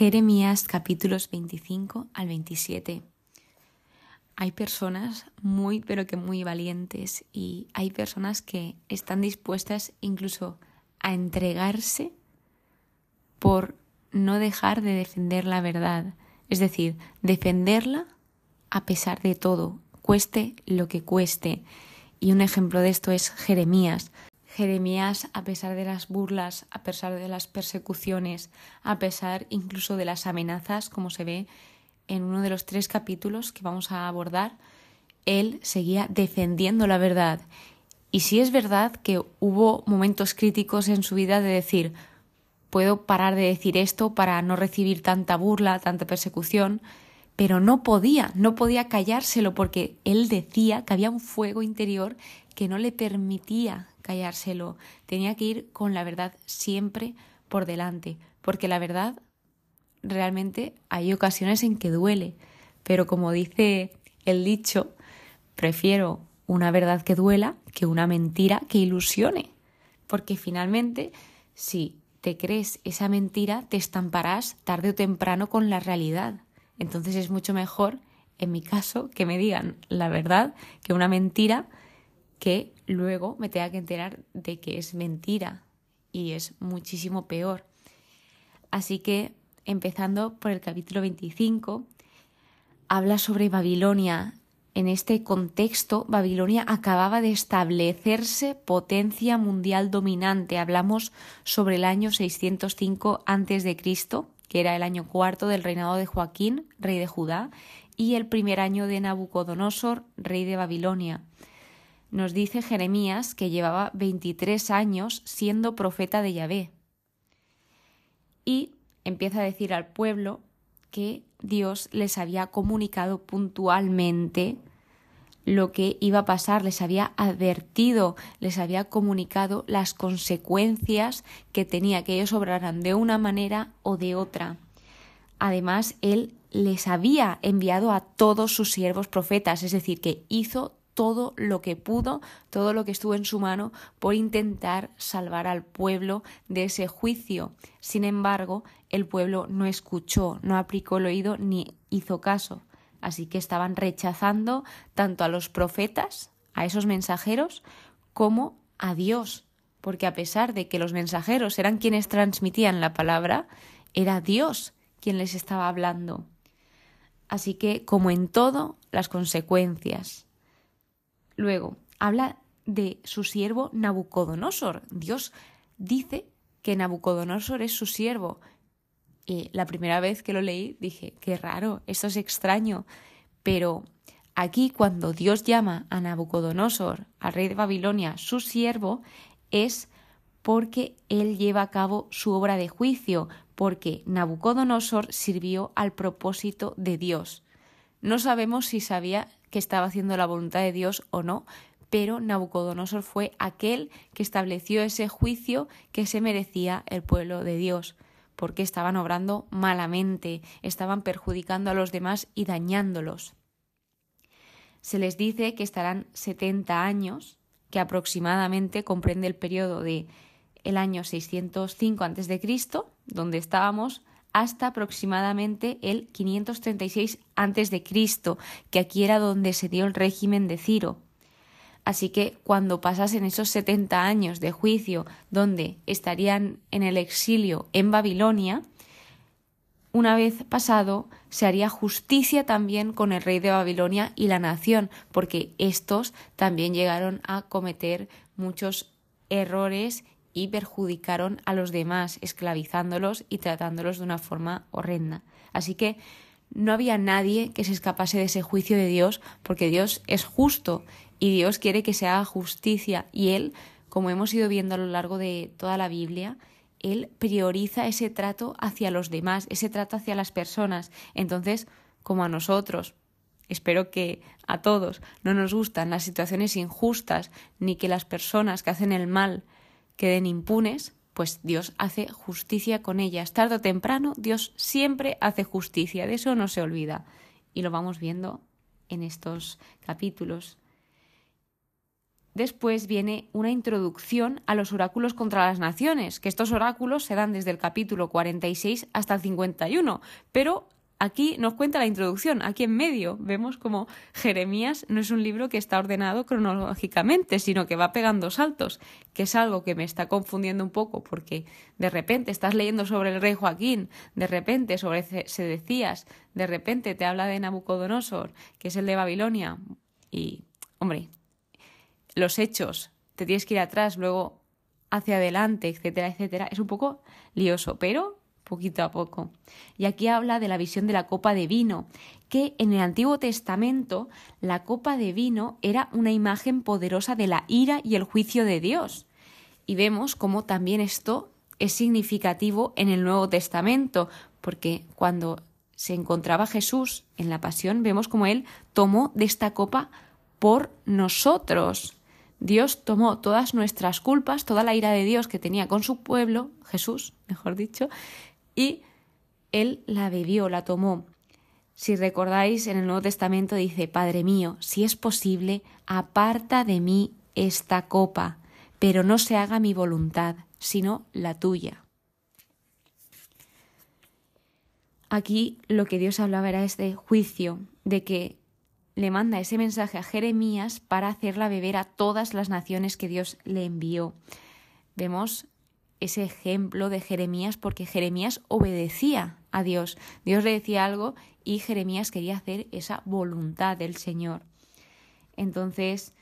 Jeremías capítulos 25 al 27. Hay personas muy, pero que muy valientes y hay personas que están dispuestas incluso a entregarse por no dejar de defender la verdad, es decir, defenderla a pesar de todo, cueste lo que cueste. Y un ejemplo de esto es Jeremías. Jeremías, a pesar de las burlas, a pesar de las persecuciones, a pesar incluso de las amenazas, como se ve en uno de los tres capítulos que vamos a abordar, él seguía defendiendo la verdad. Y sí es verdad que hubo momentos críticos en su vida de decir, puedo parar de decir esto para no recibir tanta burla, tanta persecución, pero no podía, no podía callárselo porque él decía que había un fuego interior que no le permitía callárselo, tenía que ir con la verdad siempre por delante, porque la verdad realmente hay ocasiones en que duele, pero como dice el dicho, prefiero una verdad que duela que una mentira que ilusione, porque finalmente si te crees esa mentira te estamparás tarde o temprano con la realidad. Entonces es mucho mejor, en mi caso, que me digan la verdad que una mentira que luego me tenga que enterar de que es mentira y es muchísimo peor. Así que, empezando por el capítulo 25, habla sobre Babilonia. En este contexto, Babilonia acababa de establecerse potencia mundial dominante. Hablamos sobre el año 605 a.C., que era el año cuarto del reinado de Joaquín, rey de Judá, y el primer año de Nabucodonosor, rey de Babilonia nos dice Jeremías que llevaba 23 años siendo profeta de Yahvé. Y empieza a decir al pueblo que Dios les había comunicado puntualmente lo que iba a pasar, les había advertido, les había comunicado las consecuencias que tenía que ellos obraran de una manera o de otra. Además, él les había enviado a todos sus siervos profetas, es decir, que hizo todo lo que pudo, todo lo que estuvo en su mano por intentar salvar al pueblo de ese juicio. Sin embargo, el pueblo no escuchó, no aplicó el oído ni hizo caso. Así que estaban rechazando tanto a los profetas, a esos mensajeros, como a Dios, porque a pesar de que los mensajeros eran quienes transmitían la palabra, era Dios quien les estaba hablando. Así que, como en todo, las consecuencias. Luego, habla de su siervo Nabucodonosor. Dios dice que Nabucodonosor es su siervo. Y la primera vez que lo leí dije, qué raro, esto es extraño. Pero aquí cuando Dios llama a Nabucodonosor, al rey de Babilonia, su siervo, es porque él lleva a cabo su obra de juicio, porque Nabucodonosor sirvió al propósito de Dios. No sabemos si sabía que estaba haciendo la voluntad de Dios o no, pero Nabucodonosor fue aquel que estableció ese juicio que se merecía el pueblo de Dios, porque estaban obrando malamente, estaban perjudicando a los demás y dañándolos. Se les dice que estarán 70 años, que aproximadamente comprende el periodo de el año 605 a.C., donde estábamos, hasta aproximadamente el 536 a.C., que aquí era donde se dio el régimen de Ciro. Así que cuando pasasen esos 70 años de juicio donde estarían en el exilio en Babilonia, una vez pasado, se haría justicia también con el rey de Babilonia y la nación, porque estos también llegaron a cometer muchos errores y perjudicaron a los demás, esclavizándolos y tratándolos de una forma horrenda. Así que no había nadie que se escapase de ese juicio de Dios, porque Dios es justo y Dios quiere que se haga justicia y Él, como hemos ido viendo a lo largo de toda la Biblia, Él prioriza ese trato hacia los demás, ese trato hacia las personas. Entonces, como a nosotros, espero que a todos no nos gustan las situaciones injustas, ni que las personas que hacen el mal queden impunes, pues Dios hace justicia con ellas. Tarde o temprano, Dios siempre hace justicia, de eso no se olvida. Y lo vamos viendo en estos capítulos. después viene una introducción a los oráculos contra las naciones, que estos oráculos se dan desde el capítulo 46 hasta el 51, pero aquí nos cuenta la introducción, aquí en medio vemos como Jeremías no es un libro que está ordenado cronológicamente, sino que va pegando saltos, que es algo que me está confundiendo un poco porque de repente estás leyendo sobre el rey Joaquín, de repente sobre Sedecías, de repente te habla de Nabucodonosor, que es el de Babilonia, y, hombre, los hechos, te tienes que ir atrás, luego hacia adelante, etcétera, etcétera. Es un poco lioso, pero poquito a poco. Y aquí habla de la visión de la copa de vino, que en el Antiguo Testamento la copa de vino era una imagen poderosa de la ira y el juicio de Dios. Y vemos cómo también esto es significativo en el Nuevo Testamento, porque cuando se encontraba Jesús en la pasión, vemos como Él tomó de esta copa por nosotros. Dios tomó todas nuestras culpas, toda la ira de Dios que tenía con su pueblo, Jesús, mejor dicho, y Él la bebió, la tomó. Si recordáis, en el Nuevo Testamento dice, Padre mío, si es posible, aparta de mí esta copa, pero no se haga mi voluntad, sino la tuya. Aquí lo que Dios hablaba era este juicio, de que le manda ese mensaje a Jeremías para hacerla beber a todas las naciones que Dios le envió. Vemos ese ejemplo de Jeremías porque Jeremías obedecía a Dios. Dios le decía algo y Jeremías quería hacer esa voluntad del Señor. Entonces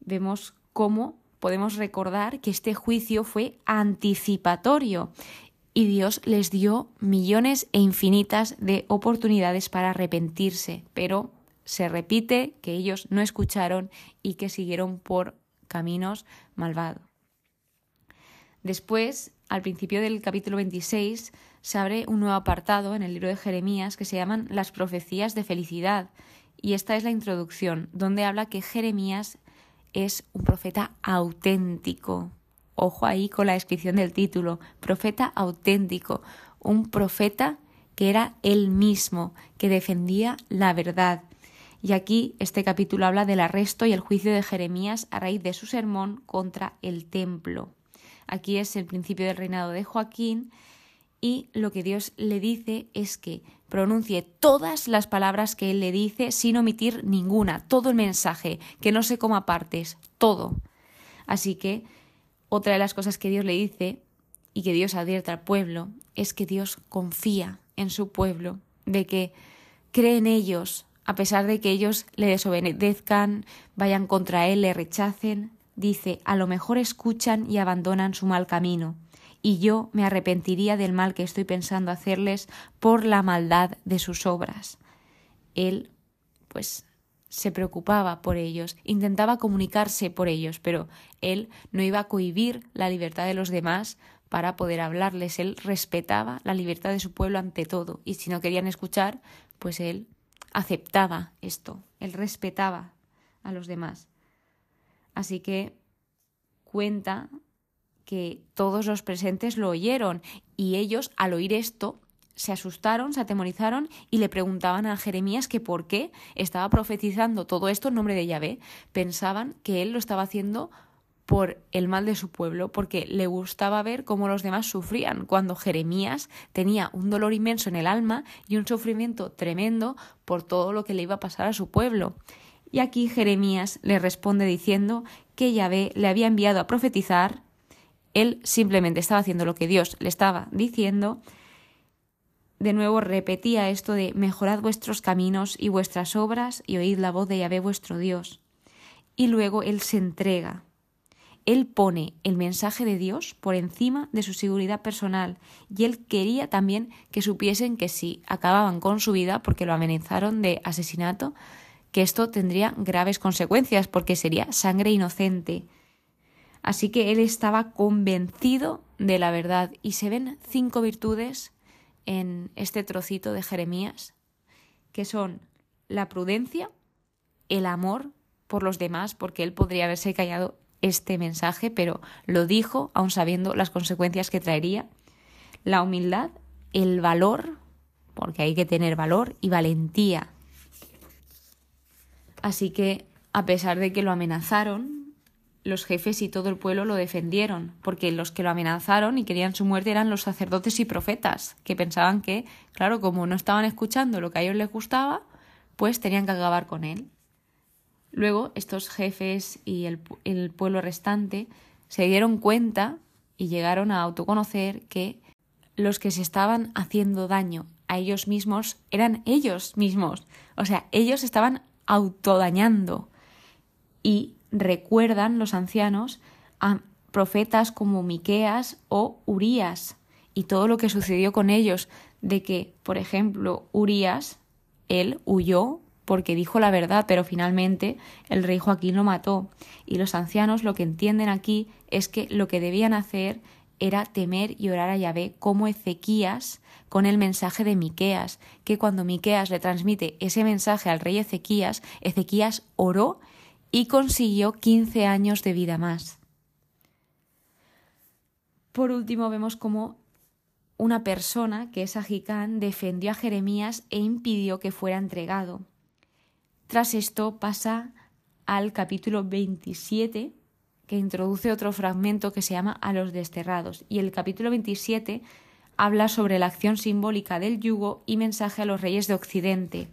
vemos cómo podemos recordar que este juicio fue anticipatorio y Dios les dio millones e infinitas de oportunidades para arrepentirse, pero se repite que ellos no escucharon y que siguieron por caminos malvados. Después, al principio del capítulo 26, se abre un nuevo apartado en el libro de Jeremías que se llaman las profecías de felicidad. Y esta es la introducción, donde habla que Jeremías es un profeta auténtico. Ojo ahí con la descripción del título, profeta auténtico, un profeta que era él mismo, que defendía la verdad, y aquí este capítulo habla del arresto y el juicio de Jeremías a raíz de su sermón contra el templo. Aquí es el principio del reinado de Joaquín y lo que Dios le dice es que pronuncie todas las palabras que Él le dice sin omitir ninguna, todo el mensaje, que no se coma partes, todo. Así que otra de las cosas que Dios le dice y que Dios advierte al pueblo es que Dios confía en su pueblo, de que cree en ellos, a pesar de que ellos le desobedezcan, vayan contra él, le rechacen, dice, a lo mejor escuchan y abandonan su mal camino, y yo me arrepentiría del mal que estoy pensando hacerles por la maldad de sus obras. Él, pues, se preocupaba por ellos, intentaba comunicarse por ellos, pero él no iba a cohibir la libertad de los demás para poder hablarles. Él respetaba la libertad de su pueblo ante todo, y si no querían escuchar, pues él aceptaba esto, él respetaba a los demás. Así que cuenta que todos los presentes lo oyeron y ellos al oír esto se asustaron, se atemorizaron y le preguntaban a Jeremías que por qué estaba profetizando todo esto en nombre de Yahvé. Pensaban que él lo estaba haciendo por el mal de su pueblo, porque le gustaba ver cómo los demás sufrían, cuando Jeremías tenía un dolor inmenso en el alma y un sufrimiento tremendo por todo lo que le iba a pasar a su pueblo. Y aquí Jeremías le responde diciendo que Yahvé le había enviado a profetizar, él simplemente estaba haciendo lo que Dios le estaba diciendo, de nuevo repetía esto de mejorad vuestros caminos y vuestras obras y oíd la voz de Yahvé vuestro Dios. Y luego él se entrega. Él pone el mensaje de Dios por encima de su seguridad personal. Y él quería también que supiesen que si acababan con su vida porque lo amenazaron de asesinato, que esto tendría graves consecuencias porque sería sangre inocente. Así que él estaba convencido de la verdad y se ven cinco virtudes en este trocito de Jeremías, que son la prudencia, el amor por los demás, porque él podría haberse callado este mensaje, pero lo dijo aun sabiendo las consecuencias que traería. La humildad, el valor, porque hay que tener valor y valentía. Así que, a pesar de que lo amenazaron, los jefes y todo el pueblo lo defendieron, porque los que lo amenazaron y querían su muerte eran los sacerdotes y profetas, que pensaban que, claro, como no estaban escuchando lo que a ellos les gustaba, pues tenían que acabar con él. Luego, estos jefes y el, pueblo restante se dieron cuenta y llegaron a autoconocer que los que se estaban haciendo daño a ellos mismos eran ellos mismos. O sea, ellos estaban autodañando. Y recuerdan los ancianos a profetas como Miqueas o Urías y todo lo que sucedió con ellos, de que, por ejemplo, Urías, él huyó porque dijo la verdad, pero finalmente el rey Joaquín lo mató. Y los ancianos lo que entienden aquí es que lo que debían hacer era temer y orar a Yahvé como Ezequías con el mensaje de Miqueas, que cuando Miqueas le transmite ese mensaje al rey Ezequías, Ezequías oró y consiguió quince años de vida más. Por último, vemos cómo una persona, que es Agicán, defendió a Jeremías e impidió que fuera entregado. Tras esto pasa al capítulo 27, que introduce otro fragmento que se llama A los desterrados. Y el capítulo 27 habla sobre la acción simbólica del yugo y mensaje a los reyes de Occidente.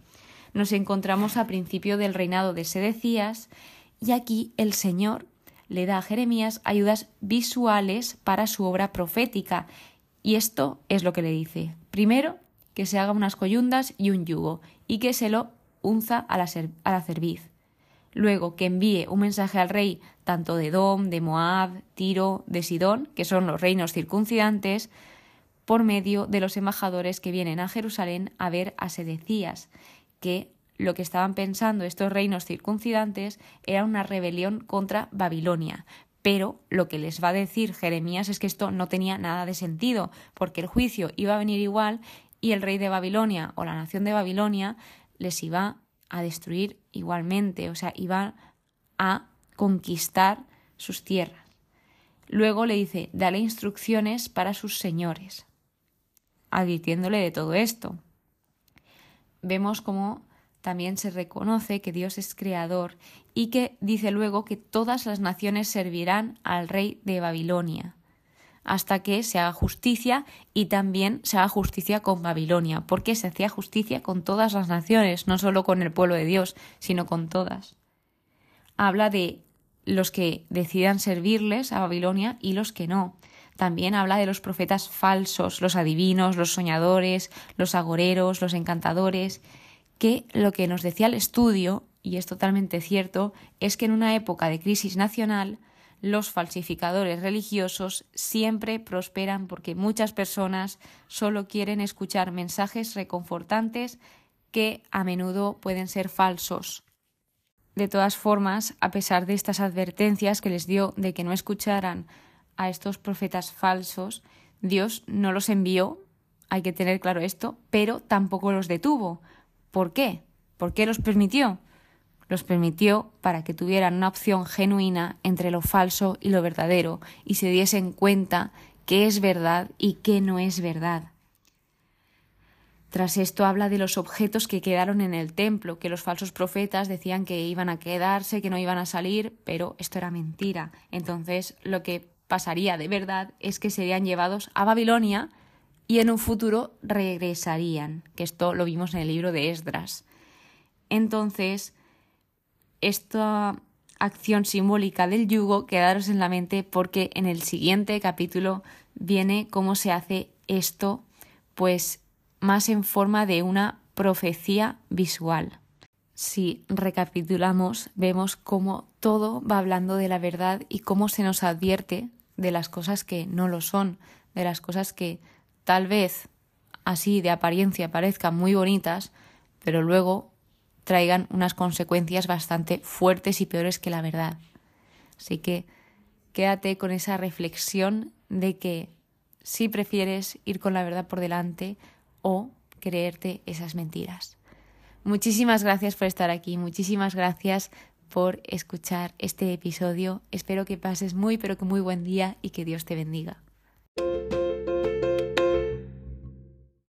Nos encontramos a principio del reinado de Sedecías y aquí el Señor le da a Jeremías ayudas visuales para su obra profética. Y esto es lo que le dice. Primero, que se haga unas coyundas y un yugo, y que se lo unza a la, a la cerviz. Luego, que envíe un mensaje al rey tanto de Dom, de Moab, Tiro, de Sidón, que son los reinos circuncidantes, por medio de los embajadores que vienen a Jerusalén a ver a Sedecías, que lo que estaban pensando estos reinos circuncidantes era una rebelión contra Babilonia. Pero lo que les va a decir Jeremías es que esto no tenía nada de sentido, porque el juicio iba a venir igual y el rey de Babilonia o la nación de Babilonia les iba a destruir igualmente, o sea, iba a conquistar sus tierras. Luego le dice, dale instrucciones para sus señores, advirtiéndole de todo esto. Vemos cómo también se reconoce que Dios es creador y que dice luego que todas las naciones servirán al rey de Babilonia hasta que se haga justicia y también se haga justicia con Babilonia, porque se hacía justicia con todas las naciones, no solo con el pueblo de Dios, sino con todas. Habla de los que decidan servirles a Babilonia y los que no. También habla de los profetas falsos, los adivinos, los soñadores, los agoreros, los encantadores, que lo que nos decía el estudio, y es totalmente cierto, es que en una época de crisis nacional, los falsificadores religiosos siempre prosperan porque muchas personas solo quieren escuchar mensajes reconfortantes que a menudo pueden ser falsos. De todas formas, a pesar de estas advertencias que les dio de que no escucharan a estos profetas falsos, Dios no los envió, hay que tener claro esto, pero tampoco los detuvo. ¿Por qué? ¿Por qué los permitió? Los permitió para que tuvieran una opción genuina entre lo falso y lo verdadero y se diesen cuenta qué es verdad y qué no es verdad. Tras esto habla de los objetos que quedaron en el templo, que los falsos profetas decían que iban a quedarse, que no iban a salir, pero esto era mentira. Entonces lo que pasaría de verdad es que serían llevados a Babilonia y en un futuro regresarían, que esto lo vimos en el libro de Esdras. Entonces, esta acción simbólica del yugo quedaros en la mente porque en el siguiente capítulo viene cómo se hace esto, pues más en forma de una profecía visual. Si recapitulamos, vemos cómo todo va hablando de la verdad y cómo se nos advierte de las cosas que no lo son, de las cosas que tal vez así de apariencia parezcan muy bonitas, pero luego traigan unas consecuencias bastante fuertes y peores que la verdad. Así que quédate con esa reflexión de que si prefieres ir con la verdad por delante o creerte esas mentiras. Muchísimas gracias por estar aquí, muchísimas gracias por escuchar este episodio. Espero que pases muy pero que muy buen día y que Dios te bendiga.